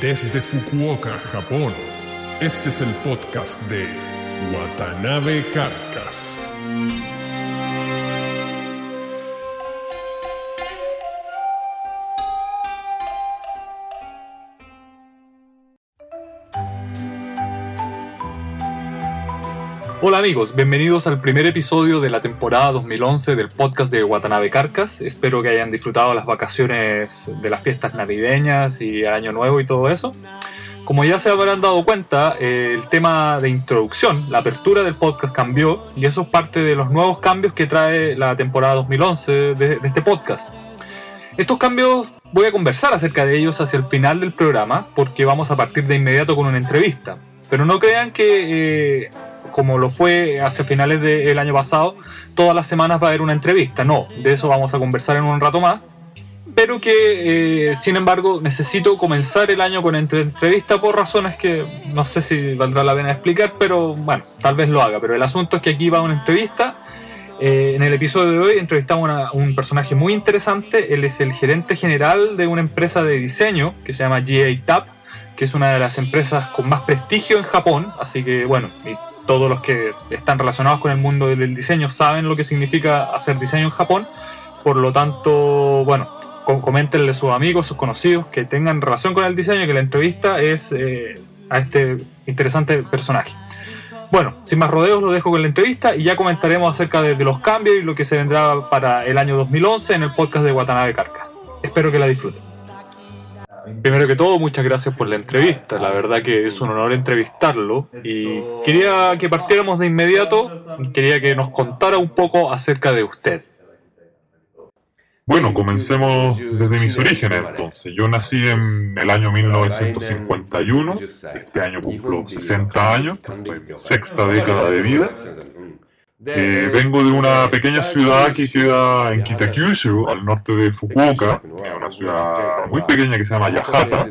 Desde Fukuoka, Japón, este es el podcast de Watanabe Carcas. Hola amigos, bienvenidos al primer episodio de la temporada 2011 del podcast de Watanabe Carcas. Espero que hayan disfrutado las vacaciones de las fiestas navideñas y Año Nuevo y todo eso. Como ya se habrán dado cuenta, eh, el tema de introducción, la apertura del podcast cambió y eso es parte de los nuevos cambios que trae la temporada 2011 de, este podcast. Estos cambios voy a conversar acerca de ellos hacia el final del programa porque vamos a partir de inmediato con una entrevista. Pero no crean que eh, como lo fue hacia finales del año pasado, todas las semanas va a haber una entrevista. No, de eso vamos a conversar en un rato más. Pero que, eh, sin embargo, necesito comenzar el año con entrevista por razones que no sé si valdrá la pena explicar, pero bueno, tal vez lo haga. Pero el asunto es que aquí va una entrevista. Eh, en el episodio de hoy entrevistamos a un personaje muy interesante. Él es el gerente general de una empresa de diseño que se llama GA Tap, que es una de las empresas con más prestigio en Japón. Así que, bueno, todos los que están relacionados con el mundo del diseño saben lo que significa hacer diseño en Japón. Por lo tanto, bueno, coméntenle a sus amigos, sus conocidos que tengan relación con el diseño, que la entrevista es eh, a este interesante personaje. Bueno, sin más rodeos, lo dejo con la entrevista y ya comentaremos acerca de, de los cambios y lo que se vendrá para el año 2011 en el podcast de Watanabe Carca. Espero que la disfruten. Primero que todo, muchas gracias por la entrevista. La verdad que es un honor entrevistarlo. Y quería que partiéramos de inmediato. Quería que nos contara un poco acerca de usted. Bueno, comencemos desde mis orígenes entonces. Yo nací en el año 1951. Este año cumplo 60 años. Sexta década de vida. Eh, vengo de una pequeña ciudad que queda en Kitakyushu, al norte de Fukuoka, una ciudad muy pequeña que se llama Yahata.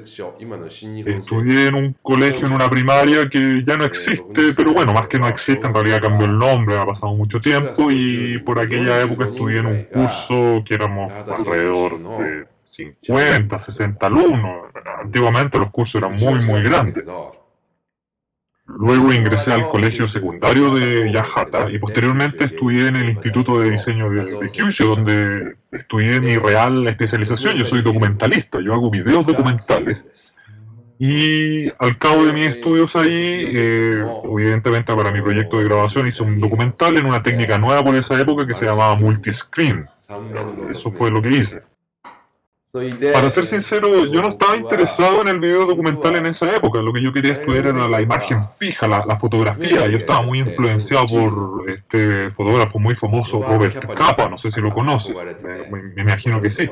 Estudié en un colegio, en una primaria que ya no existe, pero bueno, más que no existe, en realidad cambió el nombre, ha pasado mucho tiempo y por aquella época estudié en un curso que éramos alrededor de 50, 60 alumnos. Antiguamente los cursos eran muy, muy grandes. Luego ingresé al colegio secundario de Yahata y posteriormente estudié en el Instituto de Diseño de, Kyushu, donde estudié mi real especialización. Yo soy documentalista, yo hago videos documentales. Y al cabo de mis estudios ahí, eh, evidentemente para mi proyecto de grabación hice un documental en una técnica nueva por esa época que se llamaba multiscreen. Eso fue lo que hice. Para ser sincero, yo no estaba interesado en el video documental en esa época. Lo que yo quería estudiar era la imagen fija, la, fotografía. Yo estaba muy influenciado por este fotógrafo muy famoso, Robert Capa. No sé si lo conoces. Me, imagino que sí.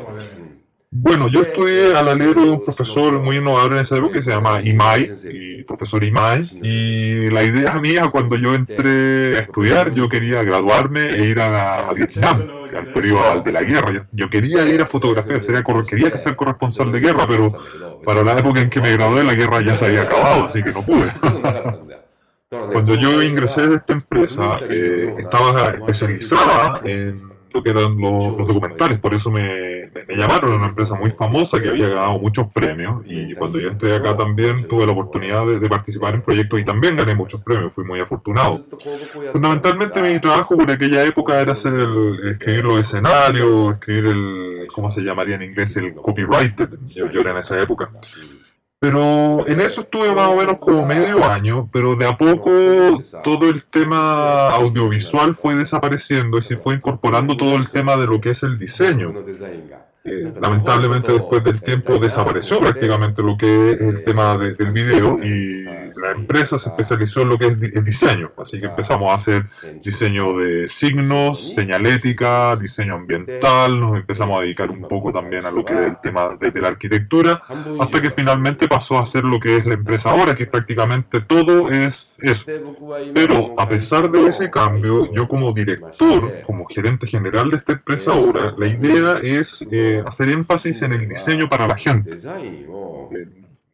Bueno, yo estudié al alero de un profesor muy innovador en esa época que se llama Imai, y profesor Imai, y la idea mía cuando yo entré a estudiar, yo quería graduarme e ir a, a Vietnam al periodo de la guerra. Yo, quería ir a fotografiar, sería, quería ser corresponsal de guerra, pero para la época en que me gradué la guerra ya se había acabado, así que no pude. Cuando yo ingresé a esta empresa, eh, estaba especializada en lo que eran los, documentales, por eso me, me, llamaron a una empresa muy famosa que había ganado muchos premios y cuando yo entré acá también tuve la oportunidad de, participar en proyectos y también gané muchos premios, fui muy afortunado. Fundamentalmente mi trabajo por aquella época era hacer el, escribir los escenarios, escribir el, ¿cómo se llamaría en inglés? El copywriter, yo, yo era en esa época. Pero en eso estuve más o menos como medio año, pero de a poco todo el tema audiovisual fue desapareciendo y se fue incorporando todo el tema de lo que es el diseño. Eh, lamentablemente después del tiempo desapareció prácticamente lo que es el tema del video y la empresa se especializó en lo que es el diseño, así que empezamos a hacer diseño de signos, señalética, diseño ambiental, nos empezamos a dedicar un poco también a lo que es el tema de, la arquitectura, hasta que finalmente pasó a ser lo que es la empresa ahora, que prácticamente todo es eso. Pero a pesar de ese cambio, yo como director, como gerente general de esta empresa ahora, la idea es... Eh, hacer énfasis en el diseño para la gente.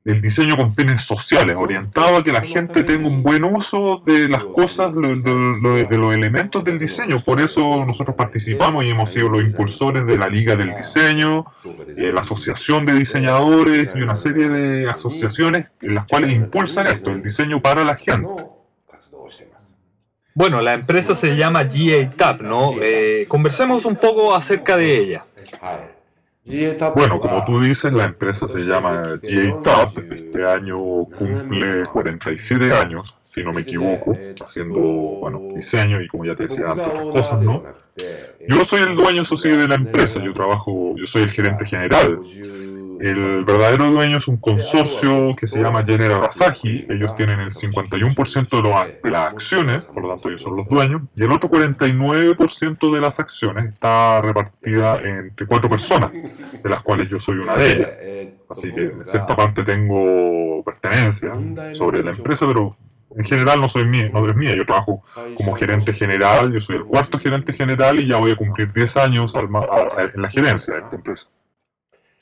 El diseño con fines sociales, orientado a que la gente tenga un buen uso de las cosas, de, de- de los elementos del diseño. Por eso nosotros participamos y hemos sido los impulsores de la Liga del Diseño, eh, la Asociación de Diseñadores y una serie de asociaciones en las cuales impulsan esto, el diseño para la gente. Bueno, la empresa se llama GA Tap, ¿no? Eh, conversemos un poco acerca de ella. Bueno, como tú dices, la empresa se llama Tap. Este año cumple 47 años, si no me equivoco, haciendo bueno, diseño y como ya te decía antes, otras cosas, ¿no? Yo no soy el dueño, eso sí, de la empresa. Yo trabajo, yo soy el gerente general. El verdadero dueño es un consorcio que se llama General Asahi. Ellos tienen el 51% de, lo- de las acciones, por lo tanto ellos son los dueños. Y el otro 49% de las acciones está repartida entre cuatro personas, de las cuales yo soy una de ellas. Así que en cierta parte tengo pertenencia sobre la empresa, pero en general no soy mía, no es mía. Yo trabajo como gerente general, yo soy el cuarto gerente general y ya voy a cumplir 10 años en la gerencia de esta empresa.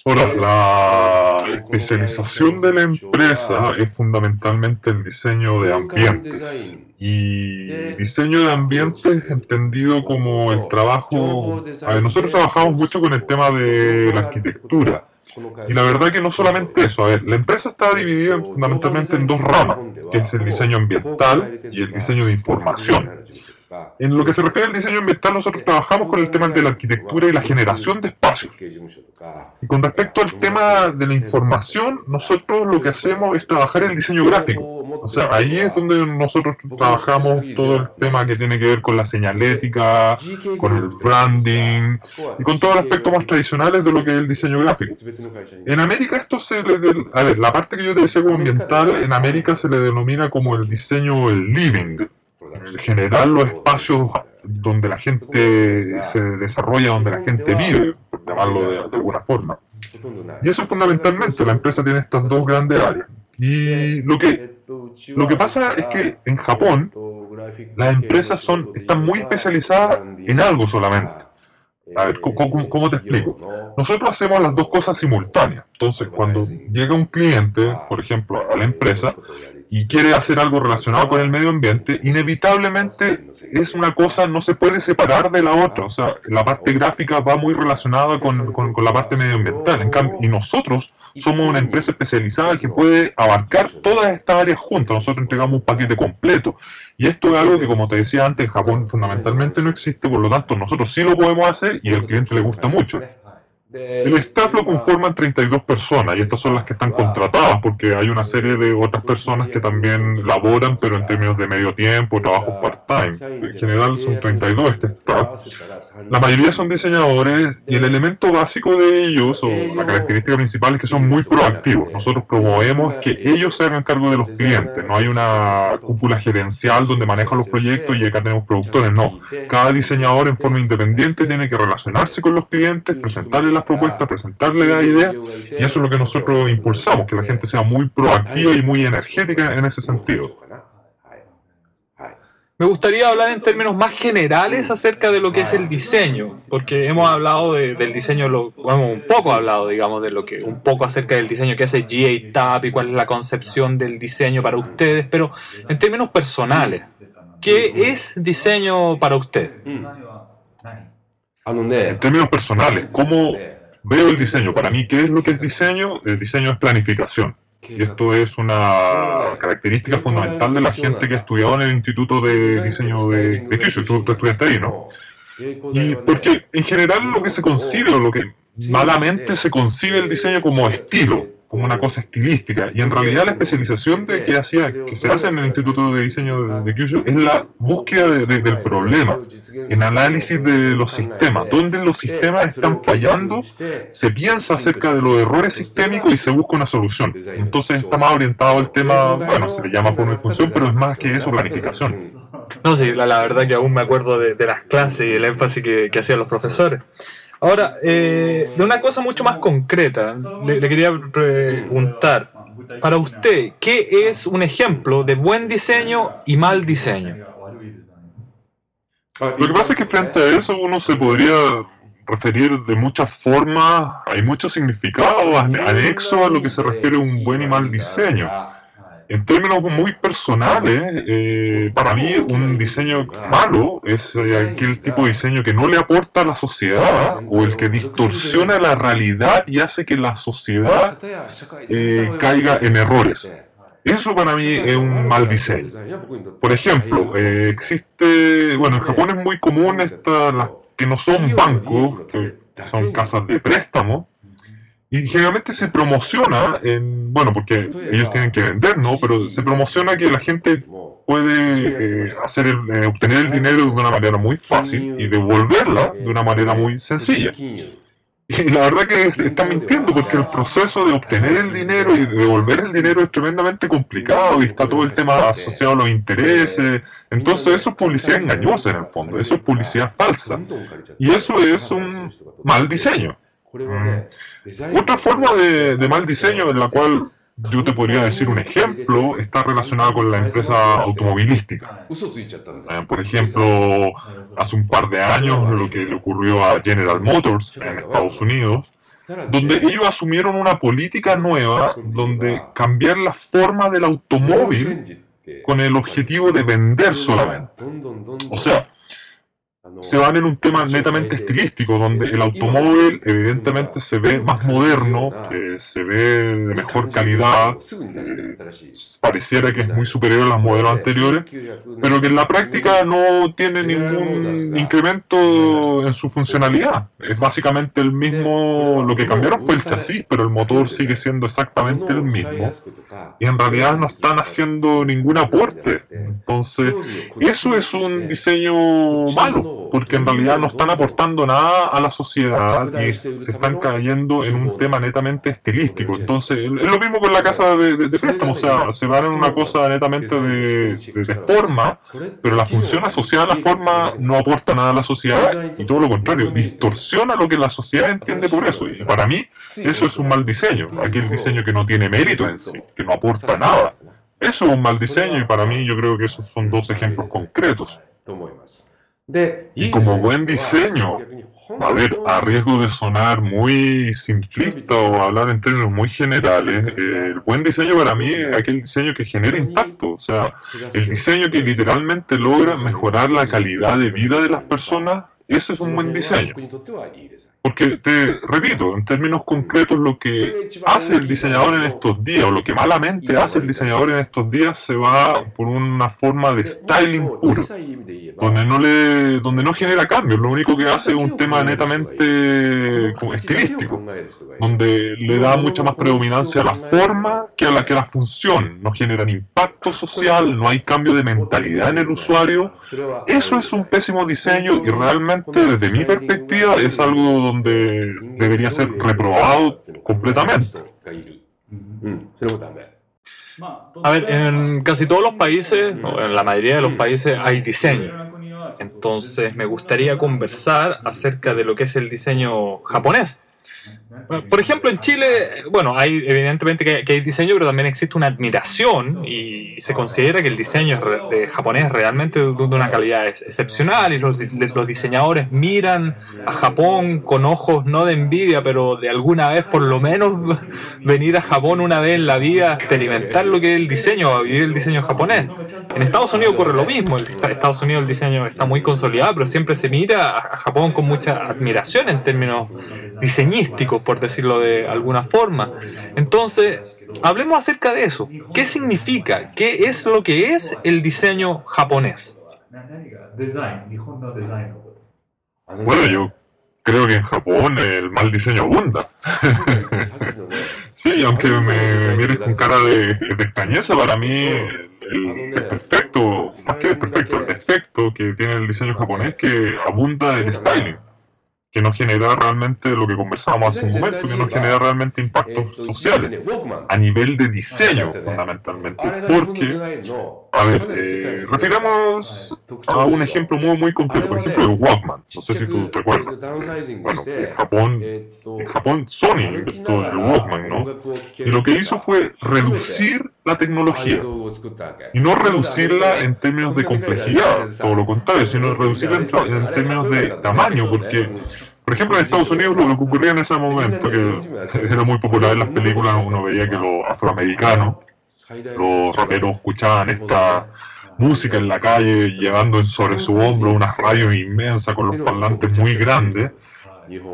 Ahora, la especialización de la empresa es fundamentalmente el diseño de ambientes. Y diseño de ambientes entendido como el trabajo... A ver, nosotros trabajamos mucho con el tema de la arquitectura. Y la verdad que no solamente eso, a ver, la empresa está dividida fundamentalmente en dos ramas, que es el diseño ambiental y el diseño de información. En lo que se refiere al diseño ambiental, nosotros trabajamos con el tema de la arquitectura y la generación de espacios. Y con respecto al tema de la información, nosotros lo que hacemos es trabajar el diseño gráfico. O sea, ahí es donde nosotros trabajamos todo el tema que tiene que ver con la señalética, con el branding y con todos los aspectos más tradicionales de lo que es el diseño gráfico. En América esto se le... de- A ver, la parte que yo te decía como ambiental, en América se le denomina como el diseño el living. En general los espacios donde la gente se desarrolla, donde la gente vive, por llamarlo de, alguna forma. Y eso fundamentalmente, la empresa tiene estas dos grandes áreas. Y lo que, lo que pasa es que en Japón las empresas son, están muy especializadas en algo solamente. A ver, ¿cómo- cómo- cómo te explico? Nosotros hacemos las dos cosas simultáneas. Entonces, cuando llega un cliente, por ejemplo, a la empresa, y quiere hacer algo relacionado con el medio ambiente, inevitablemente es una cosa, no se puede separar de la otra. O sea, la parte gráfica va muy relacionada con, con- la parte medioambiental. En cambio, y nosotros somos una empresa especializada que puede abarcar todas estas áreas juntas. Nosotros entregamos un paquete completo. Y esto es algo que, como te decía antes, en Japón fundamentalmente no existe, por lo tanto, nosotros sí lo podemos hacer y al cliente le gusta mucho. El staff lo conforman 32 personas y estas son las que están contratadas porque hay una serie de otras personas que también laboran pero en términos de medio tiempo, trabajo part-time. En general son 32 este staff. La mayoría son diseñadores y el elemento básico de ellos o la característica principal es que son muy proactivos. Nosotros promovemos que ellos se hagan cargo de los clientes. No hay una cúpula gerencial donde manejan los proyectos y acá tenemos productores. No, cada diseñador en forma independiente tiene que relacionarse con los clientes, presentarles las propuestas, presentarles la idea, y eso es lo que nosotros impulsamos, que la gente sea muy proactiva y muy energética en ese sentido. Me gustaría hablar en términos más generales acerca de lo que es el diseño, porque hemos hablado de- del diseño, lo, hemos un poco hablado, digamos, de lo que, un poco acerca del diseño que hace GA Tap y cuál es la concepción del diseño para ustedes, pero en términos personales, ¿qué es diseño para usted? En términos personales, ¿cómo veo el diseño? Para mí, ¿qué es lo que es diseño? El diseño es planificación. Y esto es una característica fundamental de la gente que ha estudiado en el Instituto de Diseño de, de Kyushu. Tú, tú estudiaste ahí, ¿no? Y porque en general lo que se concibe o lo que malamente se concibe el diseño como estilo, como una cosa estilística. Y en realidad la especialización de que, hacía, que se hace en el Instituto de Diseño de, Kyushu es la búsqueda de- de- del problema, en análisis de los sistemas, donde los sistemas están fallando, se piensa acerca de los errores sistémicos y se busca una solución. Entonces está más orientado al tema, bueno, se le llama forma y función, pero es más que eso, planificación. No, sí, la, la verdad que aún me acuerdo de, de las clases y el énfasis que, que hacían los profesores. Ahora, eh, de una cosa mucho más concreta, le, le quería preguntar, para usted, ¿qué es un ejemplo de buen diseño y mal diseño? Lo que pasa es que frente a eso uno se podría referir de muchas formas, hay muchos significados anexos a lo que se refiere a un buen y mal diseño. En términos muy personales, eh, para mí un diseño malo es eh, aquel tipo de diseño que no le aporta a la sociedad o el que distorsiona la realidad y hace que la sociedad eh, caiga en errores. Eso para mí es un mal diseño. Por ejemplo, existe, bueno, en Japón es muy común estas, las que no son bancos, que son casas de préstamo, y generalmente se promociona, en, bueno, porque ellos tienen que vender, ¿no? Pero se promociona que la gente puede eh, hacer eh, obtener el dinero de una manera muy fácil y devolverla de una manera muy sencilla. Y la verdad que están mintiendo porque el proceso de obtener el dinero y de devolver el dinero es tremendamente complicado y está todo el tema asociado a los intereses. Entonces eso es publicidad engañosa en el fondo, eso es publicidad falsa. Y eso es un mal diseño. Mm. Otra forma de, mal diseño en la cual yo te podría decir un ejemplo está relacionada con la empresa automovilística. Eh, por ejemplo, hace un par de años lo que le ocurrió a General Motors en Estados Unidos, donde ellos asumieron una política nueva donde cambiar la forma del automóvil con el objetivo de vender solamente. O sea, se van en un tema netamente estilístico, donde el automóvil evidentemente se ve más moderno, se ve de mejor calidad, pareciera que es muy superior a los modelos anteriores, pero que en la práctica no tiene ningún incremento en su funcionalidad. Es básicamente el mismo, lo que cambiaron fue el chasis, pero el motor sigue siendo exactamente el mismo, y en realidad no están haciendo ningún aporte. Entonces, eso es un diseño malo porque en realidad no están aportando nada a la sociedad y se están cayendo en un tema netamente estilístico. Entonces, es lo mismo con la casa de, préstamo, o sea, se van en una cosa netamente de, forma, pero la función asociada a la forma no aporta nada a la sociedad y todo lo contrario, distorsiona lo que la sociedad entiende por eso. Y para mí, eso es un mal diseño, aquel diseño que no tiene mérito en sí, que no aporta nada. Eso es un mal diseño y para mí yo creo que esos son dos ejemplos concretos. Y como buen diseño, a ver, a riesgo de sonar muy simplista o hablar en términos muy generales, el buen diseño para mí es aquel diseño que genera impacto, o sea, el diseño que literalmente logra mejorar la calidad de vida de las personas, ese es un buen diseño. Porque te repito, en términos concretos, lo que hace el diseñador en estos días, o lo que malamente hace el diseñador en estos días, se va por una forma de styling puro, donde no le, donde no genera cambios, lo único que hace es un tema netamente estilístico, donde le da mucha más predominancia a la forma que a la que la función, no generan impacto social, no hay cambio de mentalidad en el usuario. Eso es un pésimo diseño y realmente desde mi perspectiva es algo donde debería ser reprobado completamente. A ver, en casi todos los países, en la mayoría de los países, hay diseño. Entonces, me gustaría conversar acerca de lo que es el diseño japonés. Por ejemplo, en Chile, bueno, hay evidentemente que, hay diseño, pero también existe una admiración y se considera que el diseño de japonés es realmente de, una calidad excepcional y los, los, diseñadores miran a Japón con ojos no de envidia, pero de alguna vez por lo menos venir a Japón una vez en la vida, experimentar lo que es el diseño, vivir el diseño japonés. En Estados Unidos ocurre lo mismo, en Estados Unidos el diseño está muy consolidado, pero siempre se mira a Japón con mucha admiración en términos diseñísticos por decirlo de alguna forma. Entonces, hablemos acerca de eso. ¿Qué significa? ¿Qué es lo que es el diseño japonés? Bueno, yo creo que en Japón el mal diseño abunda. sí, aunque me mires con cara de, extrañeza, para mí el, perfecto, más que el perfecto, el defecto que tiene el diseño japonés que abunda el styling que no genera realmente lo que conversábamos hace un momento, que no genera realmente impactos sociales a nivel de diseño fundamentalmente, porque, a ver, eh, refiramos a un ejemplo muy muy concreto, por ejemplo el Walkman, no sé si tú te acuerdas, bueno, en Japón, en Japón Sony inventó el Walkman, ¿no? Y lo que hizo fue reducir la tecnología. Y no reducirla en términos de complejidad, todo lo contrario, sino reducirla en, en términos de tamaño, porque Por ejemplo, en Estados Unidos lo que ocurría en ese momento, que era muy popular en las películas, uno veía que los afroamericanos, los raperos escuchaban esta música en la calle, llevando sobre su hombro una radio inmensa con los parlantes muy grandes.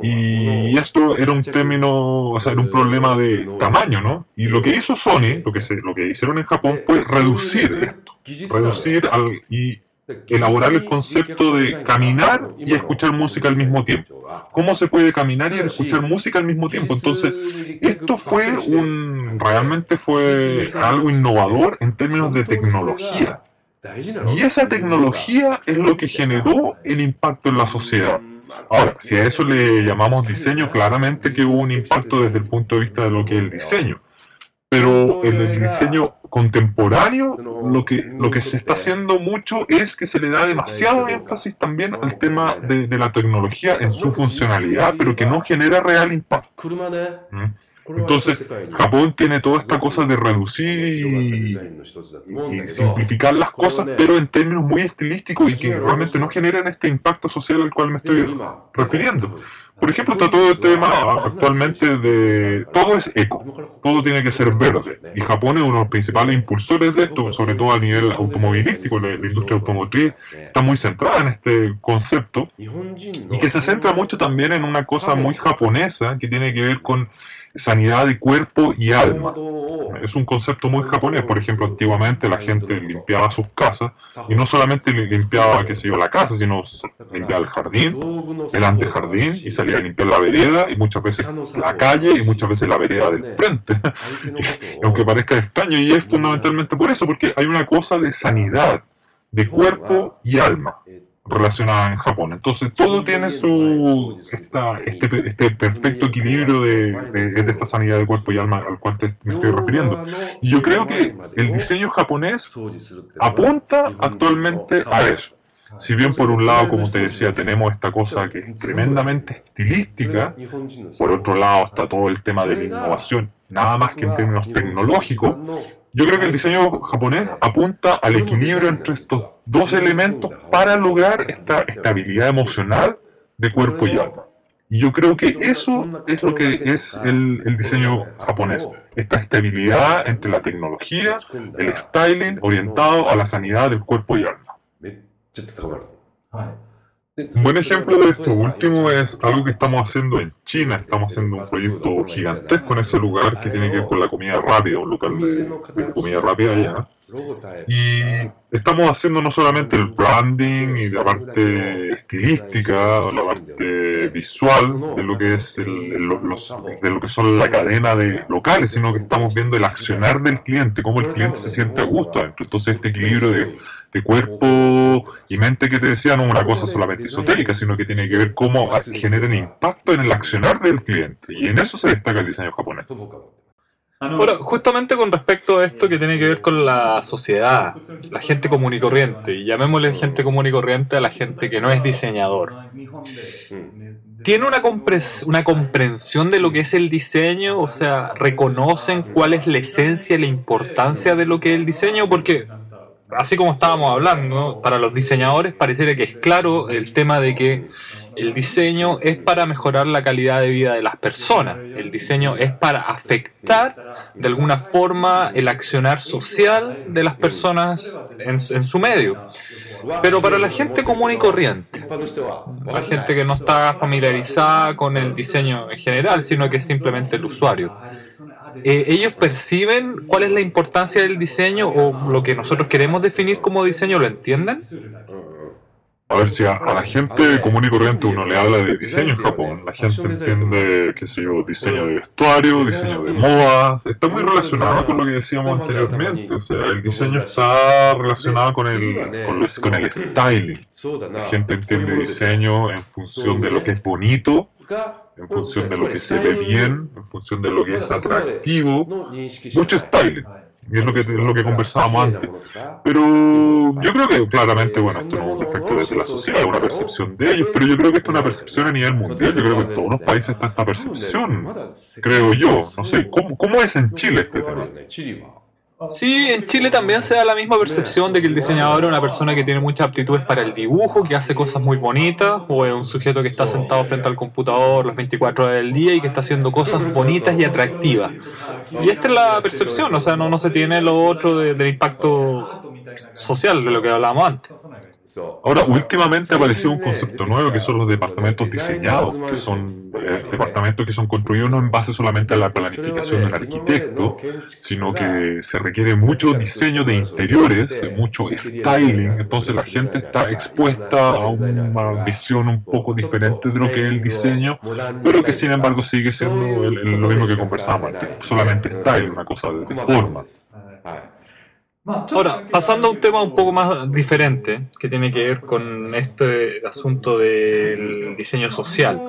Y esto era un término, o sea, era un problema de tamaño, ¿no? Y lo que hizo Sony, lo que, se, lo que hicieron en Japón fue reducir esto, reducir al, y elaborar el concepto de caminar y escuchar música al mismo tiempo. ¿Cómo se puede caminar y escuchar música al mismo tiempo? Entonces, esto fue un, realmente fue algo innovador en términos de tecnología. Y esa tecnología es lo que generó el impacto en la sociedad. Ahora, si a eso le llamamos diseño, claramente que hubo un impacto desde el punto de vista de lo que es el diseño. Pero en el diseño contemporáneo lo que, lo que se está haciendo mucho es que se le da demasiado énfasis también al tema de, de la tecnología en su funcionalidad, pero que no genera real impacto. ¿Mm? Entonces, Japón tiene toda esta cosa de reducir y, simplificar las cosas, pero en términos muy estilísticos y que realmente no generan este impacto social al cual me estoy refiriendo. Por ejemplo, está todo el tema actualmente de... Todo es eco, todo tiene que ser verde. Y Japón es uno de los principales impulsores de esto, sobre todo a nivel automovilístico. La, industria automotriz está muy centrada en este concepto y que se centra mucho también en una cosa muy japonesa que tiene que ver con sanidad de cuerpo y alma. Es un concepto muy japonés. Por ejemplo, antiguamente la gente limpiaba sus casas y no solamente limpiaba, qué sé yo, la casa, sino limpiaba el jardín, el antejardín y salía a limpiar la vereda y muchas veces la calle y muchas veces la vereda del frente. aunque parezca extraño, y es fundamentalmente por eso, porque hay una cosa de sanidad de cuerpo y alma relacionada en Japón. Entonces todo tiene su este, este perfecto equilibrio de, esta sanidad de cuerpo y alma al cual me estoy refiriendo. Y yo creo que el diseño japonés apunta actualmente a eso. Si bien por un lado, como te decía, tenemos esta cosa que es tremendamente estilística, por otro lado está todo el tema de la innovación, nada más que en términos tecnológicos, yo creo que el diseño japonés apunta al equilibrio entre estos dos elementos para lograr esta estabilidad emocional de cuerpo y alma. Y yo creo que eso es lo que es el, el, diseño japonés. Esta estabilidad entre la tecnología, el styling orientado a la sanidad del cuerpo y alma. Un buen ejemplo de esto último es algo que estamos haciendo en China. Estamos haciendo un proyecto gigantesco en ese lugar que tiene que ver con la comida rápida, un local de, comida rápida allá. Y estamos haciendo no solamente el branding y la parte estilística la parte visual de lo que es el, los, de lo que son la cadena de locales, sino que estamos viendo el accionar del cliente, cómo el cliente se siente a gusto. Entonces este equilibrio de de cuerpo y mente que te decía no es una cosa solamente esotérica, sino que tiene que ver cómo generan impacto en el accionar del cliente. Y en eso se destaca el diseño japonés. Bueno, justamente con respecto a esto que tiene que ver con la sociedad, la gente común y corriente, y llamémosle gente común y corriente a la gente que no es diseñador. ¿Tiene una, una comprensión de lo que es el diseño? O sea, ¿reconocen cuál es la esencia y la importancia de lo que es el diseño? Porque así como estábamos hablando, para los diseñadores pareciera que es claro el tema de que el diseño es para mejorar la calidad de vida de las personas. El diseño es para afectar de alguna forma el accionar social de las personas en, su medio. Pero para la gente común y corriente, la gente que no está familiarizada con el diseño en general, sino que es simplemente el usuario, eh, ellos perciben cuál es la importancia del diseño o lo que nosotros queremos definir como diseño, ¿lo entienden? A ver, si a, la gente común y corriente uno le habla de diseño en Japón, la gente entiende, qué sé yo, diseño de vestuario, diseño de moda, está muy relacionado con lo que decíamos anteriormente, o sea, el diseño está relacionado con el, con, con el styling. La gente entiende diseño en función de lo que es bonito en función de lo que se ve bien, en función de lo que es atractivo, mucho styling. Y es lo que, es lo que conversábamos antes. Pero yo creo que claramente, bueno, esto no es un efecto desde la sociedad, es una percepción de ellos, pero yo creo que esto es una percepción a nivel mundial. Yo creo que en todos los países está esta percepción, creo yo. No sé, ¿cómo, cómo es en Chile este tema? Sí, en Chile también se da la misma percepción de que el diseñador es una persona que tiene muchas aptitudes para el dibujo, que hace cosas muy bonitas, o es un sujeto que está sentado frente al computador las 24 horas del día y que está haciendo cosas bonitas y atractivas. Y esta es la percepción, o sea, no, se tiene lo otro de- del impacto social de lo que hablábamos antes. Ahora, últimamente apareció un concepto nuevo que son los departamentos diseñados, que son eh, departamentos que son construidos no en base solamente a la planificación del arquitecto, sino que se requiere mucho diseño de interiores, mucho styling, entonces la gente está expuesta a una visión un poco diferente de lo que es el diseño, pero que sin embargo sigue siendo lo mismo que conversábamos solamente style, una cosa de, de forma. Ahora, pasando a un tema un poco más diferente, que tiene que ver con este asunto del diseño social.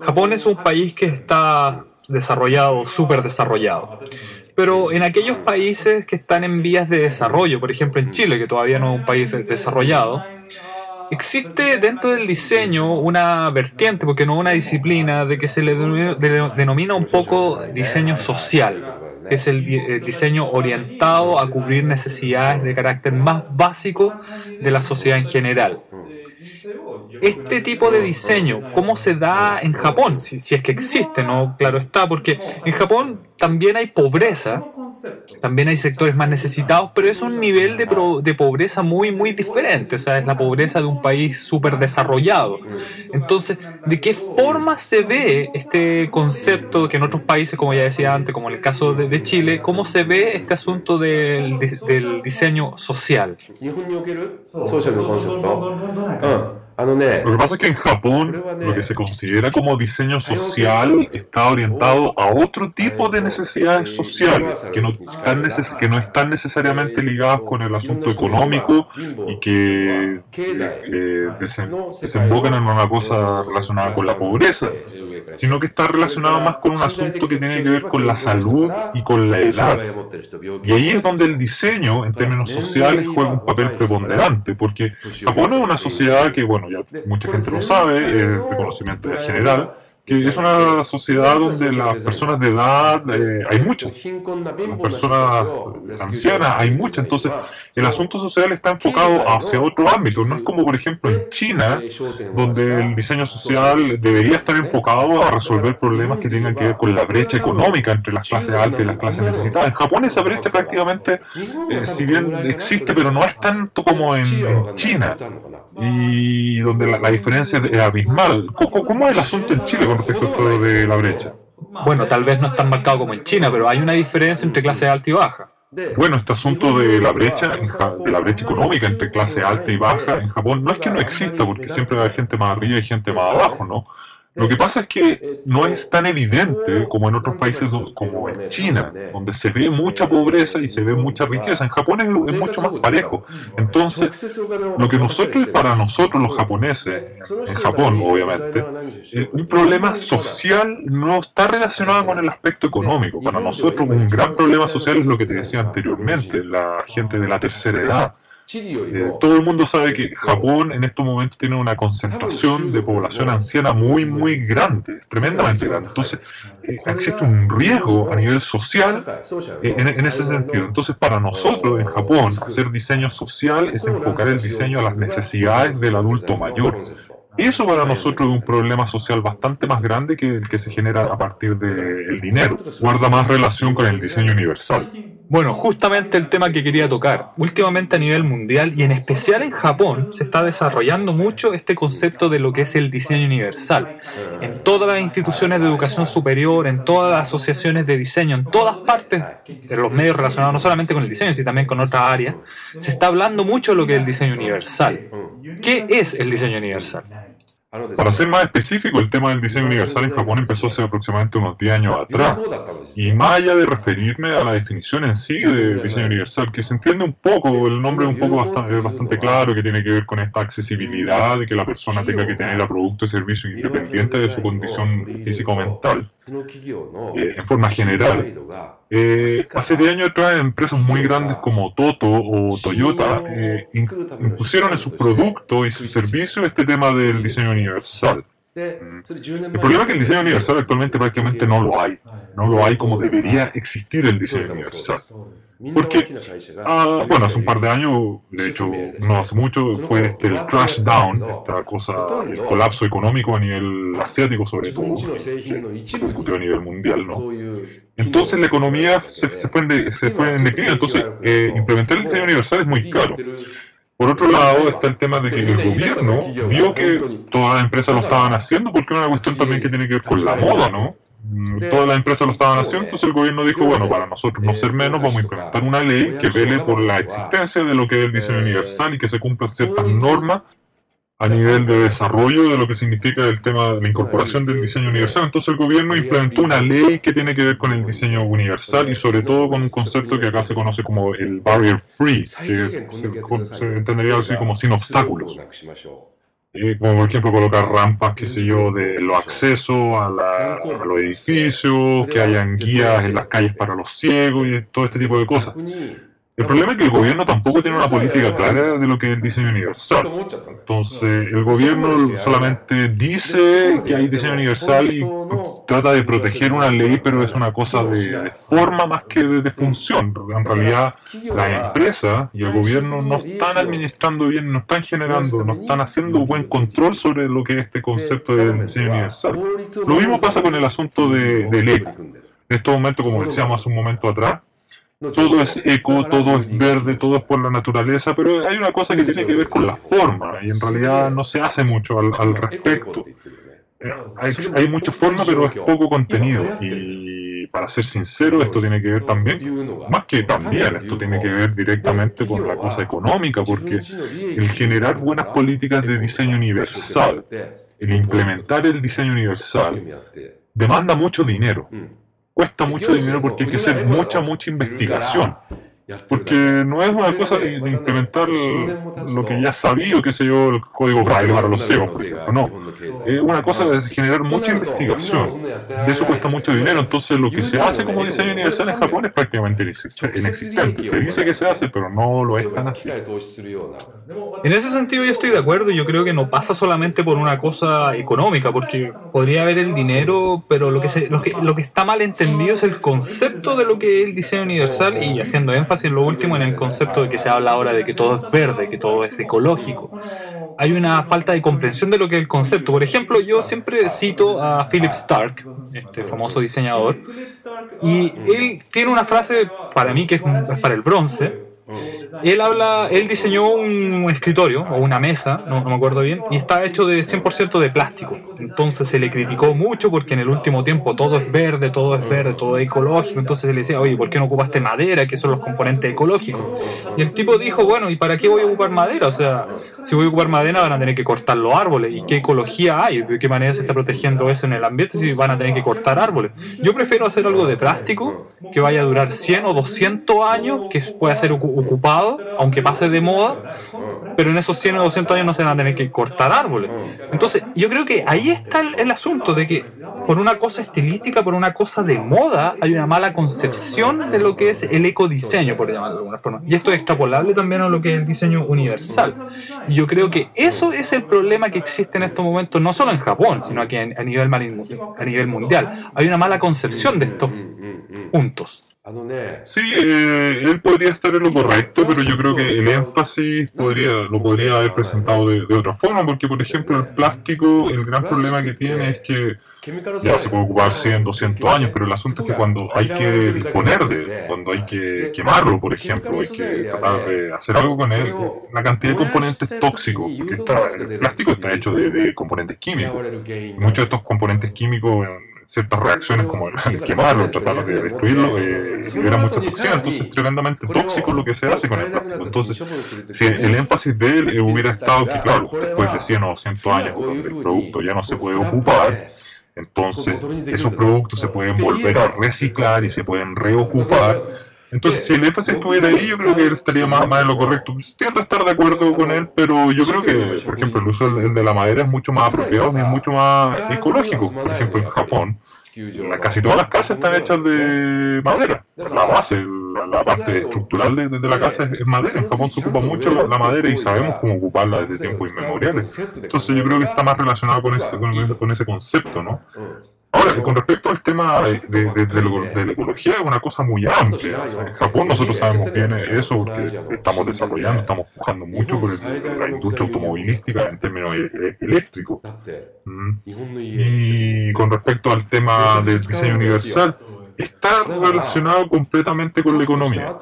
Japón es un país que está desarrollado, súper desarrollado. Pero en aquellos países que están en vías de desarrollo, por ejemplo en Chile, que todavía no es un país de- desarrollado, existe dentro del diseño una vertiente, porque no una disciplina, de que se le denomina, de- denomina un poco diseño social es el, el diseño orientado a cubrir necesidades de carácter más básico de la sociedad en general. Este tipo de diseño, ¿cómo se da en Japón? Si, si es que existe, ¿no? Claro está, porque en Japón también hay pobreza, también hay sectores más necesitados, pero es un nivel de, pro- de pobreza muy, muy diferente. O sea, es la pobreza de un país súper desarrollado. Entonces, ¿de qué forma se ve este concepto que en otros países, como ya decía antes, como en el caso de, de Chile, cómo se ve este asunto del, del diseño social? Lo que pasa es que en Japón lo que se considera como diseño social está orientado a otro tipo de necesidades sociales que no, tan neces que no están necesariamente ligadas con el asunto económico y que eh, desembocan en una cosa relacionada con la pobreza, sino que está relacionado más con un asunto que tiene que ver con la salud y con la edad. Y ahí es donde el diseño en términos sociales juega un papel preponderante, porque Japón es una sociedad que, bueno, ya mucha gente lo sabe, es de conocimiento general, que es una sociedad donde las personas de edad, eh, hay muchas, las personas ancianas, hay muchas, entonces el asunto social está enfocado hacia otro ámbito, no es como por ejemplo en China, donde el diseño social debería estar enfocado a resolver problemas que tengan que ver con la brecha económica entre las clases altas y las clases necesitadas. En Japón esa brecha prácticamente, eh, si bien existe, pero no es tanto como en, en China, y donde la, la diferencia es abismal. ¿Cómo, ¿Cómo es el asunto en Chile de la brecha? Bueno, tal vez no es tan marcado como en China, pero hay una diferencia entre clase alta y baja. Bueno, este asunto de la brecha, de la brecha económica entre clase alta y baja en Japón, no es que no exista, porque siempre haber gente más arriba y gente más abajo, ¿no? Lo que pasa es que no es tan evidente como en otros países como en China, donde se ve mucha pobreza y se ve mucha riqueza. En Japón es, es mucho más parejo. Entonces, lo que nosotros para nosotros los japoneses, en Japón obviamente, eh, un problema social no está relacionado con el aspecto económico. Para nosotros un gran problema social es lo que te decía anteriormente, la gente de la tercera edad. Eh, todo el mundo sabe que Japón en estos momentos tiene una concentración de población anciana muy, muy grande, tremendamente grande. Entonces, eh, existe un riesgo a nivel social eh, en, en ese sentido. Entonces, para nosotros en Japón, hacer diseño social es enfocar el diseño a las necesidades del adulto mayor. Eso para nosotros es un problema social bastante más grande que el que se genera a partir del dinero. Guarda más relación con el diseño universal. Bueno, justamente el tema que quería tocar. Últimamente a nivel mundial y en especial en Japón se está desarrollando mucho este concepto de lo que es el diseño universal. En todas las instituciones de educación superior, en todas las asociaciones de diseño, en todas partes de los medios relacionados no solamente con el diseño, sino también con otras áreas, se está hablando mucho de lo que es el diseño universal. ¿Qué es el diseño universal? Para ser más específico, el tema del diseño universal en Japón empezó hace aproximadamente unos 10 años atrás. Y más allá de referirme a la definición en sí de diseño universal, que se entiende un poco, el nombre es un poco bastante, claro, que tiene que ver con esta accesibilidad, de que la persona tenga que tener a producto y servicio independiente de su condición física o mental. Eh, en forma general, eh, hace 10 años atrás, empresas muy grandes como Toto o Toyota eh, impusieron en sus productos y sus servicios este tema del diseño universal. El problema es que el diseño universal actualmente prácticamente no lo hay. no lo hay como debería existir el diseño universal. Porque, ah, bueno, hace un par de años, de hecho, no hace mucho, fue este, el crash down, esta cosa, el colapso económico a nivel asiático sobre todo, discutió a nivel mundial, ¿no? Entonces la economía se, fue, en se fue en declive, entonces eh, implementar el diseño universal es muy caro. Por otro lado está el tema de que el gobierno vio que todas las empresas lo estaban haciendo porque es una cuestión también que tiene que ver con la moda, ¿no? Mm, todas las empresas lo estaban haciendo, entonces el gobierno dijo, bueno, para nosotros no ser menos, vamos a implementar una ley que vele por la existencia de lo que es el diseño universal y que se cumplan ciertas normas a nivel de desarrollo de lo que significa el tema de la incorporación del diseño universal. Entonces el gobierno implementó una ley que tiene que ver con el diseño universal y sobre todo con un concepto que acá se conoce como el barrier free, que se, entendería así como sin obstáculos. Eh, como por ejemplo colocar rampas, qué sé yo, de los accesos a, a los edificios, que hayan guías en las calles para los ciegos y todo este tipo de cosas. El problema es que el gobierno tampoco tiene una política clara de lo que es el diseño universal. Entonces, el gobierno solamente dice que hay diseño universal y trata de proteger una ley, pero es una cosa de, forma más que de, función. En realidad, las empresas y el gobierno no están administrando bien, no están generando, no están haciendo buen control sobre lo que es este concepto de diseño universal. Lo mismo pasa con el asunto de, del eco. En estos momentos, como decíamos hace un momento atrás, todo es eco, todo es verde, todo es por la naturaleza, pero hay una cosa que tiene que ver con la forma y en realidad no se hace mucho al, respecto. Eh, hay, hay, mucha forma, pero es poco contenido. Y para ser sincero, esto tiene que ver también, más que también, esto tiene que ver directamente con la cosa económica, porque el generar buenas políticas de diseño universal, el implementar el diseño universal, demanda mucho dinero cuesta mucho dinero porque hay que hacer mucha, mucha investigación. Porque no es una cosa de, implementar lo que ya sabía, qué sé yo, el código braille para los ciegos, por ejemplo. No. Es una cosa de generar mucha investigación. De eso cuesta mucho dinero. Entonces, lo que se hace como diseño universal en Japón es prácticamente inexistente. Se dice que se hace, pero no lo es tan así. En ese sentido, yo estoy de acuerdo. Yo creo que no pasa solamente por una cosa económica, porque podría haber el dinero, pero lo que, se, lo que, lo que está mal entendido es el concepto de lo que es el diseño universal y haciendo énfasis en lo último en el concepto de que se habla ahora de que todo es verde, que todo es ecológico. Hay una falta de comprensión de lo que es el concepto. Por ejemplo, yo siempre cito a Philip Stark, este famoso diseñador, y él tiene una frase para mí que es para el bronce, él habla, él diseñó un escritorio o una mesa, no, me acuerdo bien, y está hecho de 100% de plástico. Entonces se le criticó mucho porque en el último tiempo todo es verde, todo es verde, todo es ecológico. Entonces se le decía, oye, ¿por qué no ocupaste madera, que son los componentes ecológicos? Y el tipo dijo, bueno, ¿y para qué voy a ocupar madera? O sea, si voy a ocupar madera van a tener que cortar los árboles. ¿Y qué ecología hay? ¿De qué manera se está protegiendo eso en el ambiente si van a tener que cortar árboles? Yo prefiero hacer algo de plástico que vaya a durar 100 o 200 años, que pueda ser ocupado, aunque pase de moda, pero en esos 100 o 200 años no se van a tener que cortar árboles. Entonces, yo creo que ahí está el, asunto de que por una cosa estilística, por una cosa de moda, hay una mala concepción de lo que es el ecodiseño, por llamarlo de alguna forma. Y esto es extrapolable también a lo que es el diseño universal. Y yo creo que eso es el problema que existe en estos momentos, no solo en Japón, sino aquí a nivel, a nivel mundial. Hay una mala concepción de estos puntos. Sí, eh, él podría estar en lo correcto, pero yo creo que el énfasis podría, lo podría haber presentado de, otra forma, porque por ejemplo el plástico, el gran problema que tiene es que ya se puede ocupar 100, 200 años, pero el asunto es que cuando hay que disponer de él, cuando hay que quemarlo, por ejemplo, hay que tratar de hacer algo con él, la cantidad de componentes tóxicos, porque el plástico está hecho de, de componentes químicos, muchos de estos componentes químicos ciertas reacciones como el, quemarlo, tratar de destruirlo, eh, libera mucha toxina, entonces es tremendamente tóxico lo que se hace con el plástico. Entonces, si el énfasis de él hubiera estado que, claro, después de 100 o 200 años, donde el producto ya no se puede ocupar, entonces esos productos se pueden volver a reciclar y se pueden reocupar entonces, si el énfasis estuviera ahí, yo creo que él estaría más, más en lo correcto. Pues, tiendo a estar de acuerdo con él, pero yo creo que, por ejemplo, el uso de la madera es mucho más apropiado y es mucho más ecológico. Por ejemplo, en Japón, casi todas las casas están hechas de madera. La base, la, parte estructural de, de, la casa es, madera. En Japón se ocupa mucho la, madera y sabemos cómo ocuparla desde tiempos inmemoriales. Entonces, yo creo que está más relacionado con ese, con, con ese concepto, ¿no? Ahora, con respecto al tema de, de, la ecología, es una cosa muy amplia. En Japón nosotros sabemos bien eso porque estamos desarrollando, estamos pujando mucho por el, la industria automovilística en términos e, e, eléctricos. Mm. Y con respecto al tema del diseño universal, está relacionado completamente con la economía.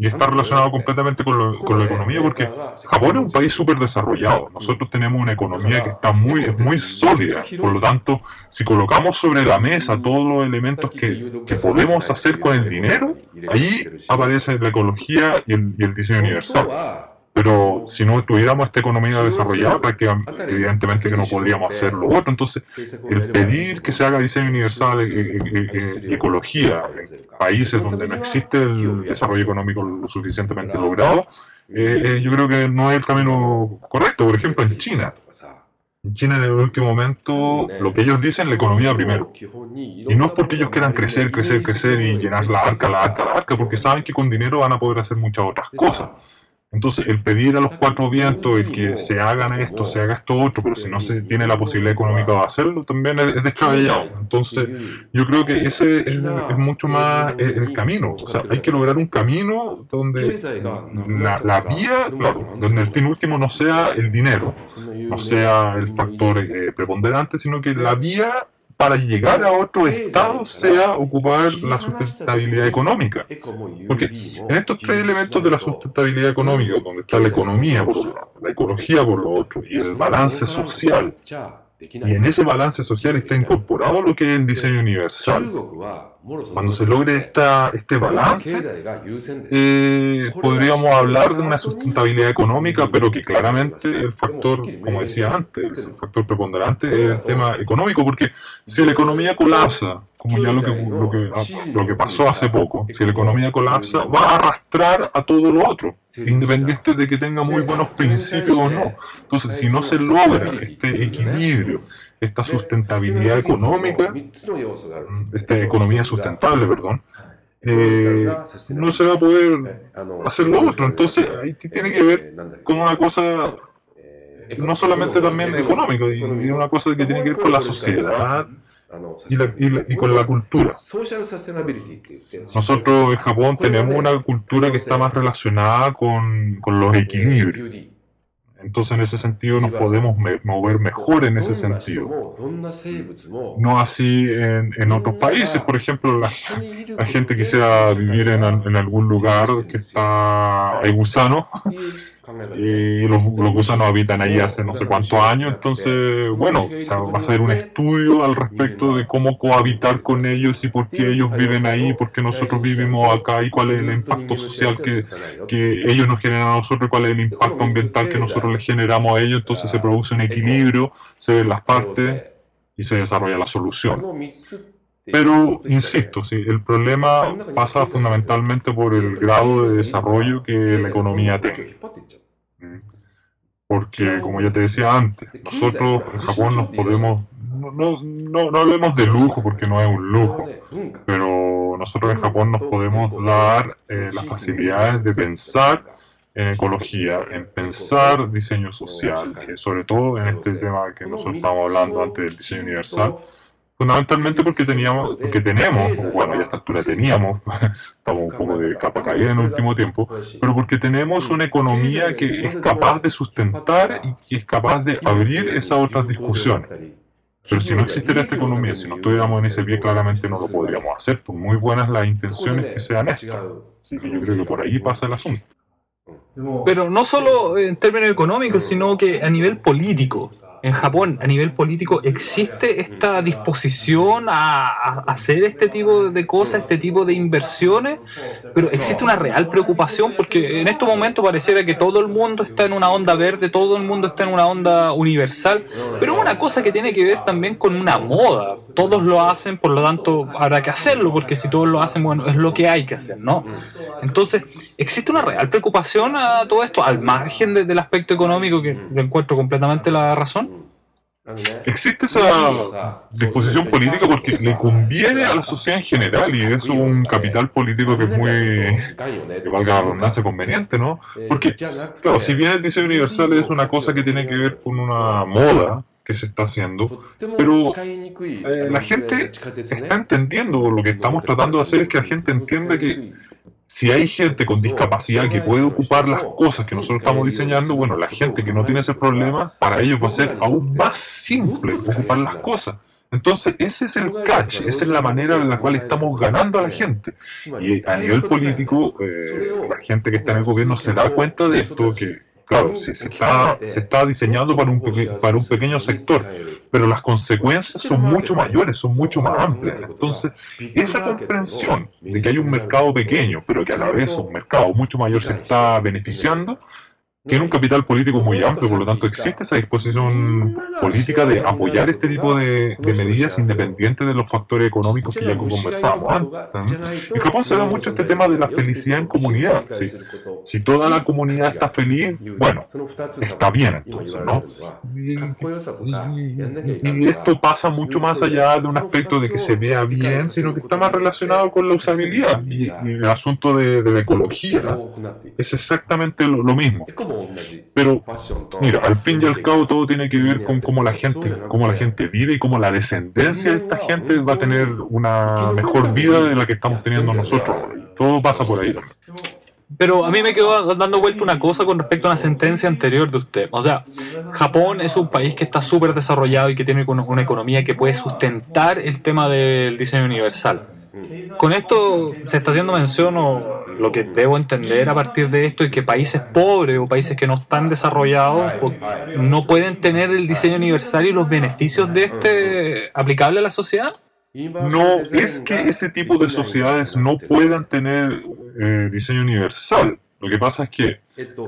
Y está relacionado completamente con, lo- con la economía porque Japón es un país súper desarrollado. Nosotros tenemos una economía que está muy, es muy sólida. Por lo tanto, si colocamos sobre la mesa todos los elementos que, que podemos hacer con el dinero, ahí aparece la ecología y el, y el diseño universal. Pero si no tuviéramos esta economía desarrollada, prácticamente, evidentemente que no podríamos hacer lo otro. Entonces, el pedir que se haga diseño universal y e- e- e- ecología en países donde no existe el desarrollo económico lo suficientemente logrado, eh, eh, yo creo que no es el camino correcto. Por ejemplo, en China. En China en el último momento, lo que ellos dicen, la economía primero. Y no es porque ellos quieran crecer, crecer, crecer y llenar la arca, la arca, la arca, porque saben que con dinero van a poder hacer muchas otras cosas. Entonces, el pedir a los cuatro vientos el que se hagan esto, se haga esto otro, pero si no se tiene la posibilidad económica de hacerlo, también es, es descabellado. Entonces, yo creo que ese es, es mucho más el, el camino. O sea, hay que lograr un camino donde la, la vía, claro, donde el fin último no sea el dinero, no sea el factor eh, preponderante, sino que la vía para llegar a otro estado sea ocupar la sustentabilidad económica. Porque en estos tres elementos de la sustentabilidad económica, donde está la economía por un lado, la ecología por lo otro y el balance social, y en ese balance social está incorporado lo que es el diseño universal. Cuando se logre esta, este balance, eh, podríamos hablar de una sustentabilidad económica, pero que claramente el factor, como decía antes, el factor preponderante es el tema económico, porque si la economía colapsa, como ya lo que, lo que, lo que pasó hace poco, si la economía colapsa, va a arrastrar a todo lo otro, independiente de que tenga muy buenos principios o no. Entonces, si no se logra este equilibrio, esta sustentabilidad económica, esta economía sustentable, perdón, eh, no se va a poder hacer lo otro. Entonces, ahí tiene que ver con una cosa no solamente también económica, y y una cosa que tiene que ver con la sociedad y, la- y la- y con la cultura. Nosotros en Japón tenemos una cultura que está más relacionada con, con los equilibrios. Entonces, en ese sentido, nos podemos me- mover mejor en ese sentido. No así en, en otros países. Por ejemplo, la, la gente quisiera vivir en algún lugar que está hay gusanos y los, los gusanos habitan ahí hace no sé cuántos años. Entonces, bueno, o sea, va a ser un estudio al respecto de cómo cohabitar con ellos y por qué ellos viven ahí, por qué nosotros vivimos acá y cuál es el impacto social que, que ellos nos generan a nosotros y cuál es el impacto ambiental que nosotros les generamos a ellos. Entonces se produce un equilibrio, se ven las partes y se desarrolla la solución. Pero, insisto, sí, el problema pasa fundamentalmente por el grado de desarrollo que la economía tiene. Porque, como ya te decía antes, nosotros en Japón nos podemos, no, no, no, no hablemos de lujo porque no es un lujo, pero nosotros en Japón nos podemos dar eh, las facilidades de pensar en ecología, en pensar diseño social, eh, sobre todo en este tema que nosotros estábamos hablando antes del diseño universal, fundamentalmente porque teníamos, porque tenemos, o bueno, ya a esta altura teníamos, estamos un poco de capa caída en el último tiempo, pero porque tenemos una economía que es capaz de sustentar y que es capaz de abrir esas otras discusiones. Pero si no existiera esta economía, si no estuviéramos en ese pie, claramente no lo podríamos hacer, por muy buenas las intenciones que sean estas. Así que yo creo que por ahí pasa el asunto. Pero no solo en términos económicos, sino que a nivel político. En Japón, a nivel político, existe esta disposición a, hacer este tipo de cosas, este tipo de inversiones, pero existe una real preocupación porque en estos momentos pareciera que todo el mundo está en una onda verde, todo el mundo está en una onda universal, pero es una cosa que tiene que ver también con una moda. Todos lo hacen, por lo tanto habrá que hacerlo, porque si todos lo hacen, bueno, es lo que hay que hacer, ¿no? Entonces, existe una real preocupación a todo esto, al margen de- del aspecto económico, que le encuentro completamente la razón. Existe esa disposición política porque le conviene a la sociedad en general y es un capital político que es muy, que valga la redundancia, conveniente, ¿no? Porque, claro, si bien el diseño universal es una cosa que tiene que ver con una moda, que se está haciendo, pero eh, la gente está entendiendo, lo que estamos tratando de hacer es que la gente entienda que si hay gente con discapacidad que puede ocupar las cosas que nosotros estamos diseñando, bueno, la gente que no tiene ese problema, para ellos va a ser aún más simple ocupar las cosas. Entonces, ese es el catch, esa es la manera en la cual estamos ganando a la gente. Y a nivel político, eh, la gente que está en el gobierno se da cuenta de esto, que Claro, se, está, se está diseñando para un, para un pequeño sector, pero las consecuencias son mucho mayores, son mucho más amplias. Entonces, esa comprensión de que hay un mercado pequeño, pero que a la vez un mercado mucho mayor se está beneficiando, tiene un capital político muy amplio, por lo tanto existe esa disposición política de apoyar este tipo de, medidas independientes de los factores económicos que ya conversábamos antes. En Japón se da mucho este tema de la felicidad en comunidad. Si toda la comunidad está feliz, bueno, está bien entonces, ¿no? Y, esto pasa mucho más allá de un aspecto de que se vea bien, sino que está más relacionado con la usabilidad y, el asunto de, la ecología. Es exactamente lo mismo. Pero, mira, al fin y al cabo todo tiene que ver con cómo la gente, cómo la gente vive y cómo la descendencia de esta gente va a tener una mejor vida de la que estamos teniendo nosotros. Todo pasa por ahí. Pero a mí me quedó dando vuelta una cosa con respecto a una sentencia anterior de usted. O sea, Japón es un país que está súper desarrollado y que tiene una economía que puede sustentar el tema del diseño universal. Con esto se está haciendo mención o lo que debo entender a partir de esto es que países pobres o países que no están desarrollados no pueden tener el diseño universal y los beneficios de este aplicable a la sociedad. No es que ese tipo de sociedades no puedan tener eh, diseño universal. Lo que pasa es que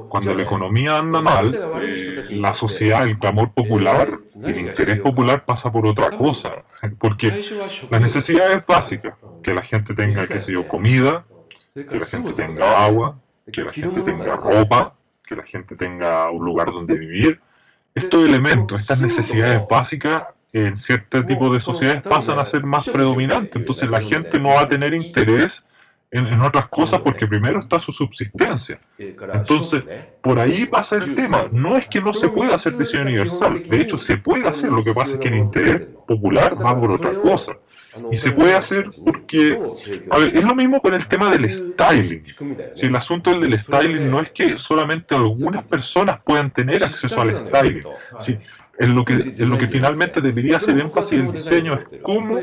cuando la economía anda mal, eh, la sociedad, el clamor popular, el interés popular pasa por otra cosa. Porque las necesidades básicas, que la gente tenga, qué sé yo, comida, que la gente tenga agua, que la gente tenga ropa, que la gente tenga un lugar donde vivir. Estos elementos, estas necesidades básicas, en cierto tipo de sociedades pasan a ser más predominantes. Entonces la gente no va a tener interés en, otras cosas porque primero está su subsistencia. Entonces, por ahí pasa el tema. No es que no se pueda hacer diseño universal. De hecho, se puede hacer. Lo que pasa es que el interés popular va por otra cosa. Y se puede hacer porque, a ver, es lo mismo con el tema del styling. Si el asunto del styling no es que solamente algunas personas puedan tener acceso al styling. Si, en lo que, en lo que finalmente debería hacer énfasis el diseño es cómo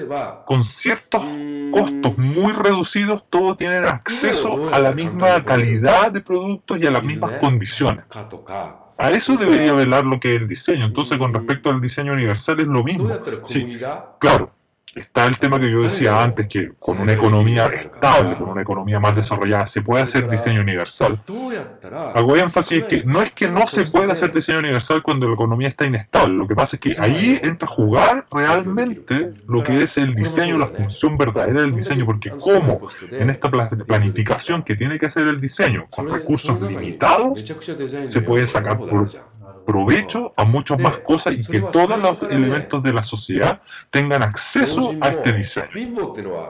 con ciertos costos muy reducidos todos tienen acceso a la misma calidad. de productos y a las mismas condiciones. A eso debería velar lo que es el diseño. Entonces, con respecto al diseño universal es lo mismo. Sí, claro, está el tema que yo decía antes, que con una economía estable, con una economía más desarrollada, se puede hacer diseño universal. Hago énfasis que no es que no se pueda hacer diseño universal cuando la economía está inestable, lo que pasa es que ahí entra a jugar realmente lo que es el diseño, la función verdadera del diseño, porque como en esta planificación que tiene que hacer el diseño con recursos limitados, se puede sacar por provecho a muchas más cosas y que todos los elementos de la sociedad tengan acceso a este diseño.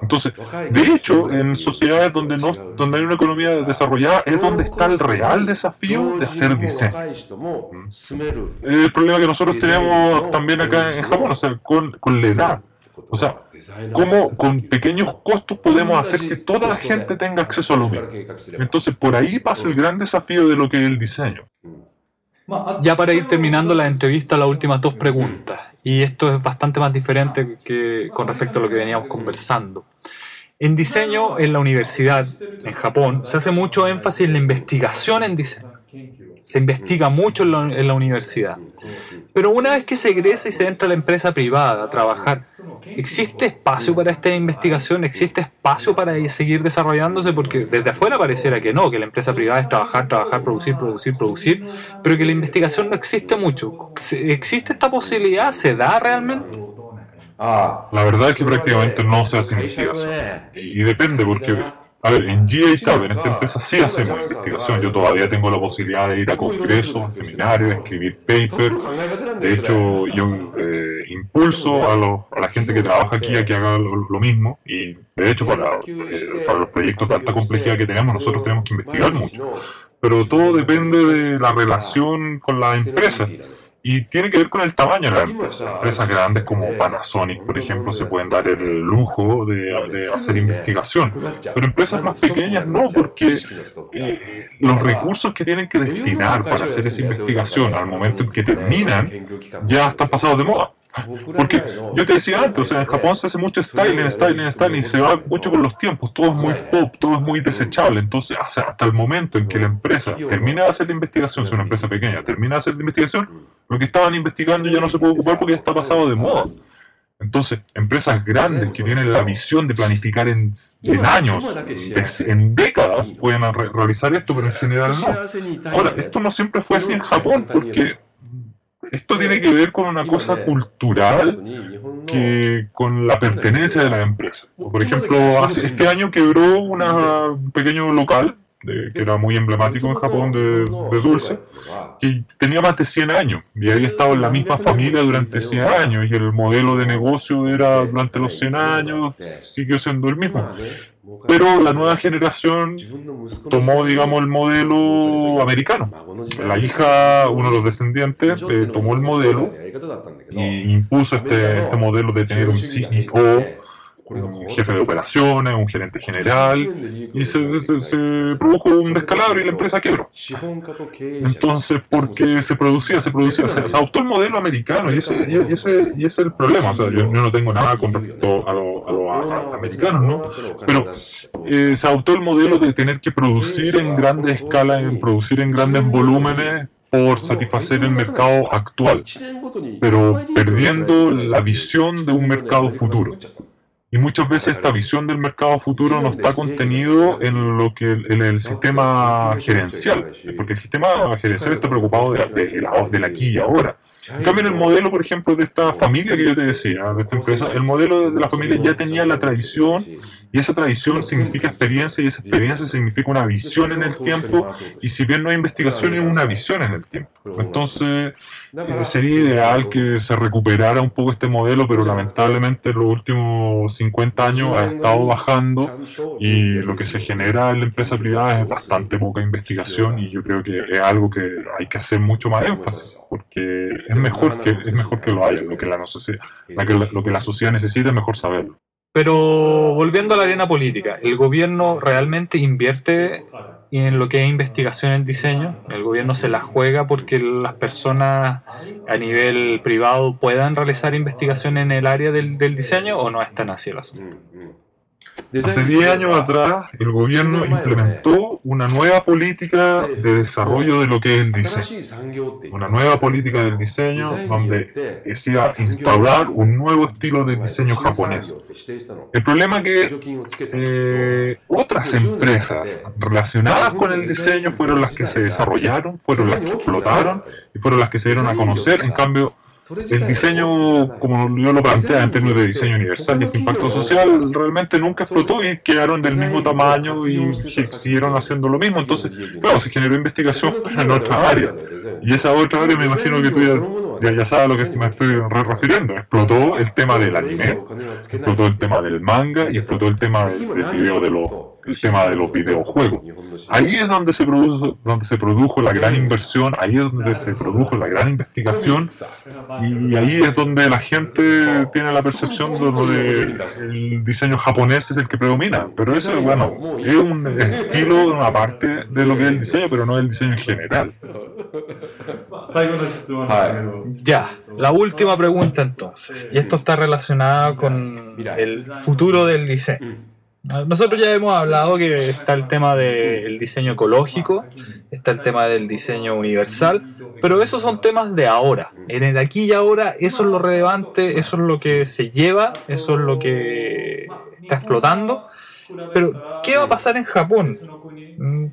Entonces, de hecho, en sociedades donde, no, donde hay una economía desarrollada es donde está el real desafío de hacer diseño. ¿Mm? El problema que nosotros tenemos también acá en Japón, o sea, con, con la edad. O sea, cómo con pequeños costos podemos hacer que toda la gente tenga acceso a lo mismo. Entonces, por ahí pasa el gran desafío de lo que es el diseño. Ya para ir terminando la entrevista, las últimas dos preguntas. Y esto es bastante más diferente que con respecto a lo que veníamos conversando. En diseño, en la universidad, en Japón, se hace mucho énfasis en la investigación en diseño. Se investiga mucho en la, en la universidad. Pero una vez que se egresa y se entra a la empresa privada a trabajar, ¿existe espacio para esta investigación? ¿Existe espacio para seguir desarrollándose? Porque desde afuera pareciera que no, que la empresa privada es trabajar, trabajar, producir, producir, producir, pero que la investigación no existe mucho. ¿Existe esta posibilidad? ¿Se da realmente? Ah, la verdad es que prácticamente no se hace investigación. Y depende, porque a ver, en GA Tab, en esta empresa sí hacemos investigación. Yo todavía tengo la posibilidad de ir a congresos, a seminarios, escribir paper. De hecho, yo eh, impulso a, la gente que trabaja aquí a que haga lo, mismo. Y de hecho, para, eh, para los proyectos de alta complejidad que tenemos, nosotros tenemos que investigar mucho. Pero todo depende de la relación con la empresa. Y tiene que ver con el tamaño de la empresa. Empresas grandes como Panasonic, por ejemplo, se pueden dar el lujo de, de hacer investigación. Pero empresas más pequeñas no, porque eh, los recursos que tienen que destinar para hacer esa investigación al momento en que terminan ya están pasados de moda. Porque yo te decía antes, o sea, en Japón se hace mucho styling, styling, styling, y se va mucho con los tiempos, todo es muy pop, todo es muy desechable. Entonces, hasta el momento en que la empresa termina de hacer la investigación, si una empresa pequeña, termina de hacer la investigación, lo que estaban investigando ya no se puede ocupar porque ya está pasado de moda. Entonces, empresas grandes que tienen la visión de planificar en, en años, en décadas, pueden realizar esto, pero en general no. Ahora, esto no siempre fue así en Japón, porque esto tiene que ver con una cosa cultural que con la pertenencia de la empresa. Por ejemplo, este año quebró un pequeño local que era muy emblemático en Japón de, dulce, que tenía más de 100 años y había estado en la misma familia durante 100 años y el modelo de negocio era durante los 100 años, siguió siendo el mismo. Pero la nueva generación tomó, digamos, el modelo americano. La hija, uno de los descendientes, eh, tomó el modelo y impuso este, este modelo de tener un CEO un jefe de operaciones, un gerente general, y se, produjo un descalabro y la empresa quebró. Entonces, ¿por qué se producía? Se producía, se, adoptó el modelo americano y ese, y ese, y ese es el problema. O sea, yo, no tengo nada con respecto a los americanos, ¿no? Pero eh, se adoptó el modelo de tener que producir en grande escala, en producir en grandes volúmenes por satisfacer el mercado actual, pero perdiendo la visión de un mercado futuro. Y muchas veces esta visión del mercado futuro no está contenido en lo que en el sistema gerencial, porque el sistema gerencial está preocupado de, de, la, del aquí y ahora. En cambio, en el modelo, por ejemplo, de esta familia que yo te decía, de esta empresa, el modelo de la familia ya tenía la tradición y esa tradición significa experiencia y esa experiencia significa una visión en el tiempo y si bien no hay investigación es una visión en el tiempo. Entonces, eh, sería ideal que se recuperara un poco este modelo, pero lamentablemente en los últimos 50 años ha estado bajando y lo que se genera en la empresa privada es bastante poca investigación y yo creo que es algo que hay que hacer mucho más énfasis porque es mejor que, es mejor que lo haya, lo que la, lo que la sociedad necesita es mejor saberlo. Pero volviendo a la arena política, ¿el gobierno realmente invierte en lo que es investigación en diseño? ¿El gobierno se la juega porque las personas a nivel privado puedan realizar investigación en el área del, del diseño o no es tan así el asunto? Hace 10 años atrás, el gobierno implementó una nueva política de desarrollo de lo que es el diseño. Una nueva política del diseño donde decía instaurar un nuevo estilo de diseño japonés. El problema es que eh, otras empresas relacionadas con el diseño fueron las que se desarrollaron, fueron las que explotaron y fueron las que se dieron a conocer. En cambio, el diseño, como yo lo plantea en términos de diseño universal y este impacto social, realmente nunca explotó y quedaron del mismo tamaño y siguieron haciendo lo mismo. Entonces, claro, se generó investigación en otra área. Y esa otra área me imagino que tú ya, ya, sabes a lo que me estoy refiriendo. Explotó el tema del anime, explotó el tema del manga y explotó el tema del, video de los el tema de los videojuegos. Ahí es donde se, produjo, donde se produjo la gran inversión, ahí es donde se produjo la gran investigación y ahí es donde la gente tiene la percepción de que el diseño japonés es el que predomina. Pero eso, bueno, es un estilo, una parte de lo que es el diseño, pero no el diseño en general. Ya, la última pregunta entonces. Y esto está relacionado con el futuro del diseño. Nosotros ya hemos hablado que está el tema del diseño ecológico, está el tema del diseño universal, pero esos son temas de ahora. En el aquí y ahora, eso es lo relevante, eso es lo que se lleva, eso es lo que está explotando. Pero, ¿qué va a pasar en Japón? Mm,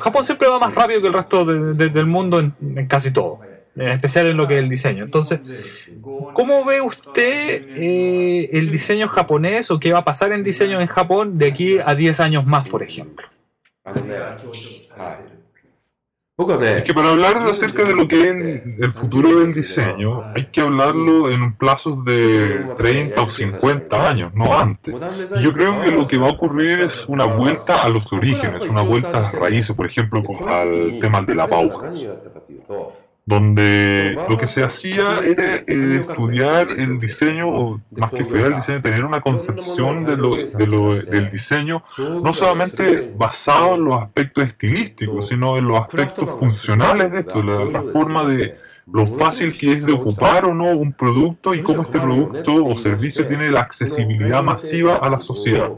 Japón siempre va más rápido que el resto del mundo en casi todo en especial en lo que es el diseño. Entonces, ¿cómo ve usted eh, el diseño japonés o qué va a pasar en diseño en Japón de aquí a 10 años más, por ejemplo? Es que para hablar acerca de lo que es el futuro del diseño, hay que hablarlo en plazos de 30 o 50 años, no antes. yo creo que lo que va a ocurrir es una vuelta a los orígenes, una vuelta a las raíces, por ejemplo, al tema de la pauja. Donde lo que se hacía era eh, estudiar el diseño, o más que estudiar el diseño, tener una concepción de lo, de lo, del diseño, no solamente basado en los aspectos estilísticos, sino en los aspectos funcionales de esto, la, la forma de, lo fácil que es de ocupar o no un producto y cómo este producto o servicio tiene la accesibilidad masiva a la sociedad.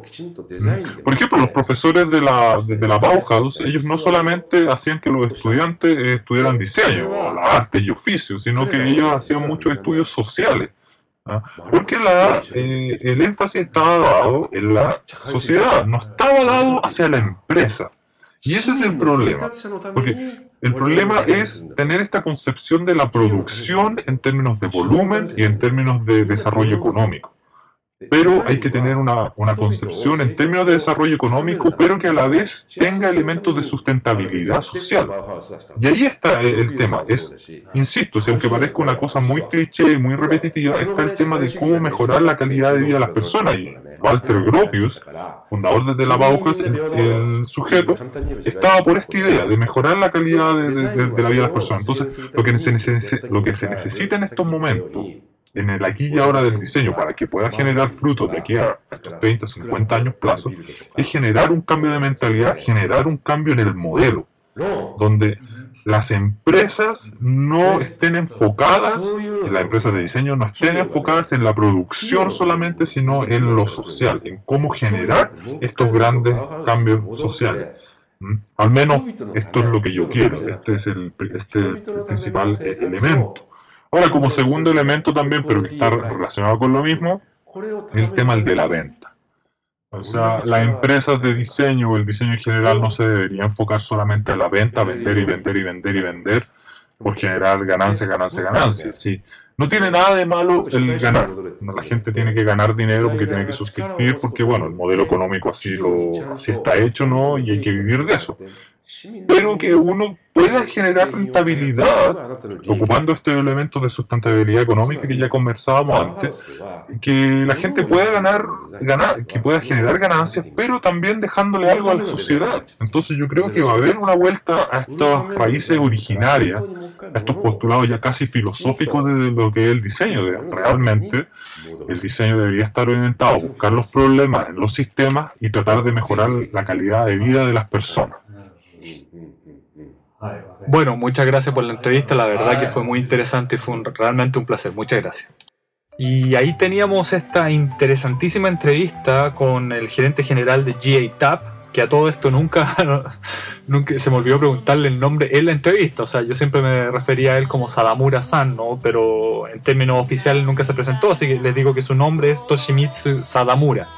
Por ejemplo, los profesores de la, de, la Bauhaus, ellos no solamente hacían que los estudiantes estudiaran diseño, arte y oficio, sino que ellos hacían muchos estudios sociales. ¿ah? Porque la, eh, el énfasis estaba dado en la sociedad, no estaba dado hacia la empresa. Y ese es el problema. Porque el problema es tener esta concepción de la producción en términos de volumen y en términos de desarrollo económico. Pero hay que tener una, una, concepción en términos de desarrollo económico, pero que a la vez tenga elementos de sustentabilidad social. Y ahí está el tema. Es, insisto, si aunque parezca una cosa muy cliché y muy repetitiva, está el tema de cómo mejorar la calidad de vida de las personas. Y Walter Gropius, fundador de la Bauhaus, el, sujeto, estaba por esta idea de mejorar la calidad de, de la vida de las personas. Entonces, lo que, se, lo que se necesita en estos momentos en el aquí y ahora del diseño para que pueda generar frutos de aquí a estos 30, 50 años plazo, es generar un cambio de mentalidad, generar un cambio en el modelo, donde las empresas no estén enfocadas, las empresas de diseño no estén enfocadas en la producción solamente, sino en lo social, en cómo generar estos grandes cambios sociales. ¿Mm? Al menos esto es lo que yo quiero, este es el, este el principal elemento. Ahora, como segundo elemento también, pero que está relacionado con lo mismo, el tema de la venta. O sea, las empresas de diseño o el diseño en general no se debería enfocar solamente a la venta, vender y vender y vender y vender por generar ganancia, ganancia, ganancia. Sí. No tiene nada de malo el ganar. La gente tiene que ganar dinero porque tiene que subsistir, porque bueno, el modelo económico así, lo, así está hecho, ¿no? Y hay que vivir de eso pero que uno pueda generar rentabilidad ocupando estos elementos de sustentabilidad económica que ya conversábamos antes, que la gente pueda ganar, ganar, que pueda generar ganancias, pero también dejándole algo a la sociedad. Entonces yo creo que va a haber una vuelta a estas raíces originarias, a estos postulados ya casi filosóficos de lo que es el diseño. De, realmente el diseño debería estar orientado a buscar los problemas en los sistemas y tratar de mejorar la calidad de vida de las personas. Bueno, muchas gracias por la entrevista, la verdad que fue muy interesante y fue realmente un placer, muchas gracias. Y ahí teníamos esta interesantísima entrevista con el gerente general de GA TAP, que a todo esto nunca, nunca se me olvidó preguntarle el nombre en la entrevista, o sea, yo siempre me refería a él como Sadamura-san, ¿no? pero en términos oficiales nunca se presentó, así que les digo que su nombre es Toshimitsu Sadamura.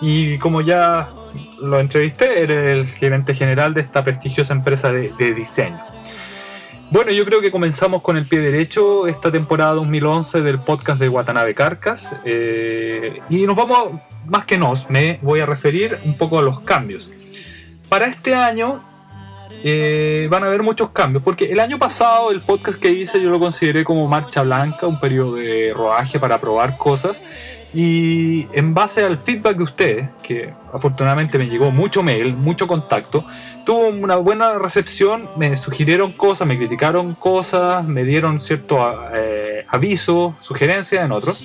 Y como ya lo entrevisté, era el gerente general de esta prestigiosa empresa de, diseño. Bueno, yo creo que comenzamos con el pie derecho esta temporada 2011 del podcast de Watanabe Carcas. Eh, y nos vamos, más que nos, me voy a referir un poco a los cambios. Para este año eh, van a haber muchos cambios, porque el año pasado el podcast que hice yo lo consideré como marcha blanca, un periodo de rodaje para probar cosas. Y en base al feedback de ustedes, que afortunadamente me llegó mucho mail, mucho contacto, tuvo una buena recepción, me sugirieron cosas, me criticaron cosas, me dieron cierto eh, aviso, sugerencias en otros.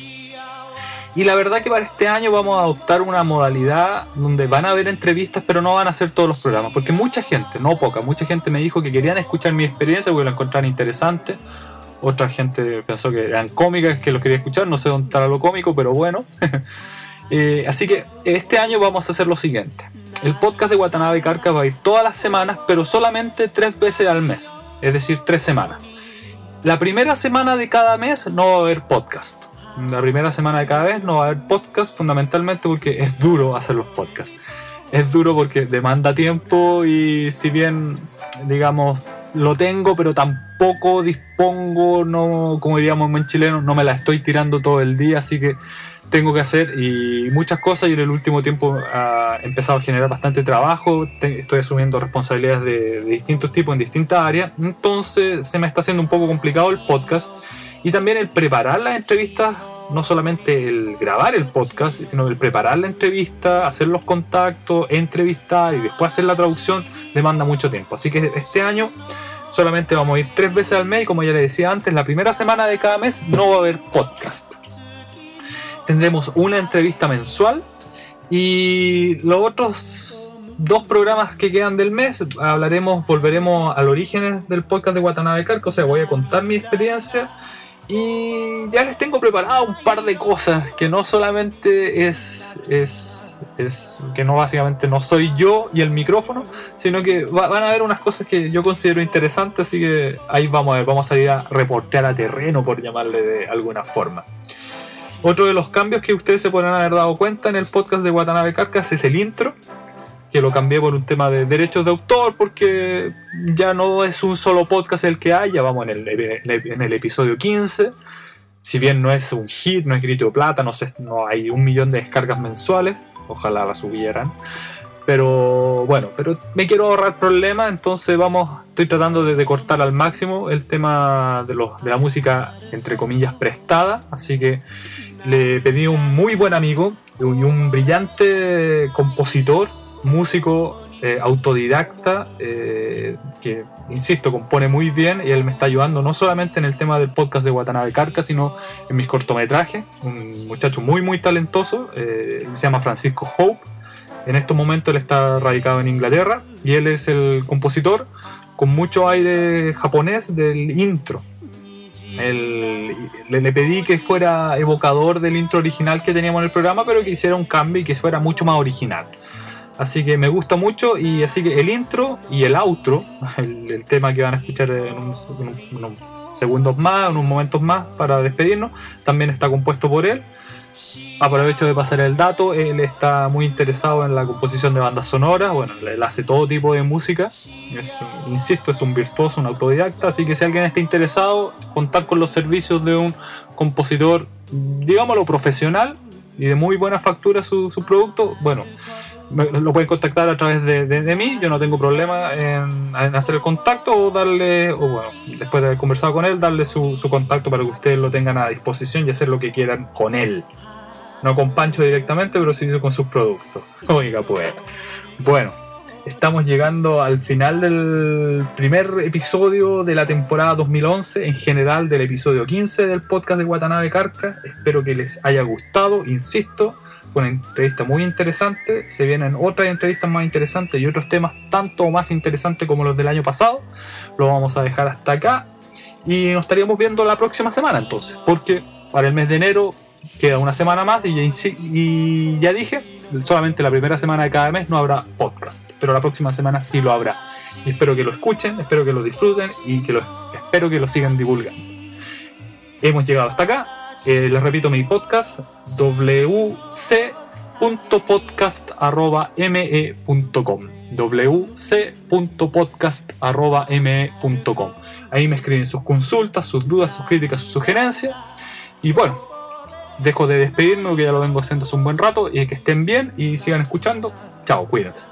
Y la verdad que para este año vamos a adoptar una modalidad donde van a haber entrevistas, pero no van a ser todos los programas, porque mucha gente, no poca, mucha gente me dijo que querían escuchar mi experiencia porque la encontraron interesante otra gente pensó que eran cómicas, que los quería escuchar. No sé dónde estará lo cómico, pero bueno. Eh, así que este año vamos a hacer lo siguiente. El podcast de Watanabe Carca va a ir todas las semanas, pero solamente tres veces al mes. Es decir, tres semanas. La primera semana de cada mes no va a haber podcast. La primera semana de cada vez no va a haber podcast, fundamentalmente porque es duro hacer los podcasts. Es duro porque demanda tiempo y si bien, digamos, lo tengo, pero tampoco dispongo, no, como diríamos en buen chileno, no me la estoy tirando todo el día, así que tengo que hacer y muchas cosas y en el último tiempo ha empezado a generar bastante trabajo, estoy asumiendo responsabilidades de, distintos tipos en distintas áreas, entonces se me está haciendo un poco complicado el podcast y también el preparar las entrevistas, no solamente el grabar el podcast, sino el preparar la entrevista, hacer los contactos, entrevistar y después hacer la traducción demanda mucho tiempo, así que este año Solamente vamos a ir tres veces al mes y como ya les decía antes, la primera semana de cada mes no va a haber podcast. Tendremos una entrevista mensual y los otros dos programas que quedan del mes hablaremos, volveremos al origen del podcast de Watanabe Carco, o sea, voy a contar mi experiencia y ya les tengo preparado un par de cosas que no solamente es, es, es que no básicamente no soy yo y el micrófono, sino que va- van a haber unas cosas que yo considero interesantes, así que ahí vamos a ver, vamos a ir a reportear a terreno, por llamarle de alguna forma. Otro de los cambios que ustedes se podrán haber dado cuenta en el podcast de Watanabe Carcas es el intro, que lo cambié por un tema de derechos de autor, porque ya no es un solo podcast el que hay, ya vamos en el, en el episodio 15. Si bien no es un hit, no es grito de plata, no, sé, no hay un millón de descargas mensuales, ojalá la subieran. Pero bueno, pero me quiero ahorrar problemas, entonces vamos, estoy tratando de, de cortar al máximo el tema de, los, de la música, entre comillas, prestada, así que le pedí a un muy buen amigo y un brillante compositor, músico, eh, autodidacta, eh, que, insisto, compone muy bien y él me está ayudando no solamente en el tema del podcast de Watanabe Carca, sino en mis cortometrajes. Un muchacho muy, muy talentoso, eh, se llama Francisco Hope. En estos momentos él está radicado en Inglaterra y él es el compositor con mucho aire japonés del intro. El- le, le pedí que fuera evocador del intro original que teníamos en el programa, pero que hiciera un cambio y que fuera mucho más original. Así que me gusta mucho y así que el intro y el outro, el, el tema que van a escuchar en, un- en un- unos segundos más, en unos momentos más para despedirnos, también está compuesto por él. Aprovecho de pasar el dato, él está muy interesado en la composición de bandas sonoras, bueno, él hace todo tipo de música, es insisto, es un virtuoso, un autodidacta, así que si alguien está interesado, contar con los servicios de un compositor, digámoslo, profesional y de muy buena factura su, su producto, bueno, lo pueden contactar a través de, de- mí, yo no tengo problema en, hacer el contacto o darle, o bueno, después de haber conversado con él, darle su, su contacto para que ustedes lo tengan a disposición y hacer lo que quieran con él. No con Pancho directamente, pero sí con sus productos. Oiga, pues. Bueno, estamos llegando al final del primer episodio de la temporada 2011, en general del episodio 15 del podcast de Watanabe Carca. Espero que les haya gustado, insisto, una entrevista muy interesante. Se vienen otras entrevistas más interesantes y otros temas tanto más interesantes como los del año pasado. Lo vamos a dejar hasta acá y nos estaríamos viendo la próxima semana entonces, porque para el mes de enero queda una semana más y ya, dije, solamente la primera semana de cada mes no habrá podcast, pero la próxima semana sí lo habrá. Espero que lo escuchen, espero que lo disfruten y que espero que lo sigan divulgando. Hemos llegado hasta acá. Eh, les repito mi podcast wc.podcast.me.com wc.podcast.me.com Ahí me escriben sus consultas, sus dudas, sus críticas, sus sugerencias. Y bueno, dejo de despedirme porque ya lo vengo haciendo hace un buen rato y que estén bien y sigan escuchando. Chao, cuídense.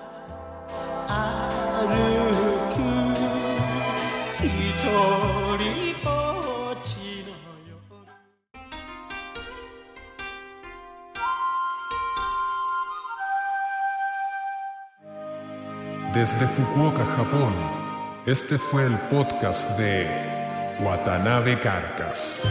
Desde Fukuoka, Japón, este fue el podcast de Watanabe Carcas.